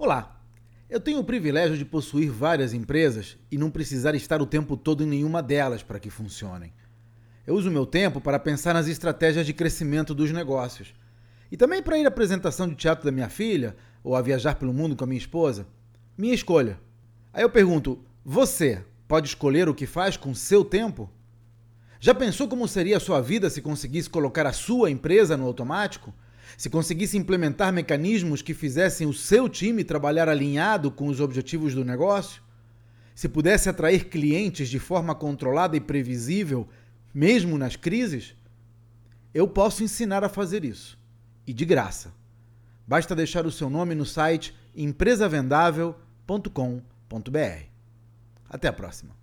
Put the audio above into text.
Olá! Eu tenho o privilégio de possuir várias empresas e não precisar estar o tempo todo em nenhuma delas para que funcionem. Eu uso meu tempo para pensar nas estratégias de crescimento dos negócios e também para ir à apresentação de teatro da minha filha ou a viajar pelo mundo com a minha esposa. Minha escolha. Aí eu pergunto: você pode escolher o que faz com seu tempo? Já pensou como seria a sua vida se conseguisse colocar a sua empresa no automático? Se conseguisse implementar mecanismos que fizessem o seu time trabalhar alinhado com os objetivos do negócio? Se pudesse atrair clientes de forma controlada e previsível, mesmo nas crises? Eu posso ensinar a fazer isso. E de graça. Basta deixar o seu nome no site empresavendável.com.br. Até a próxima.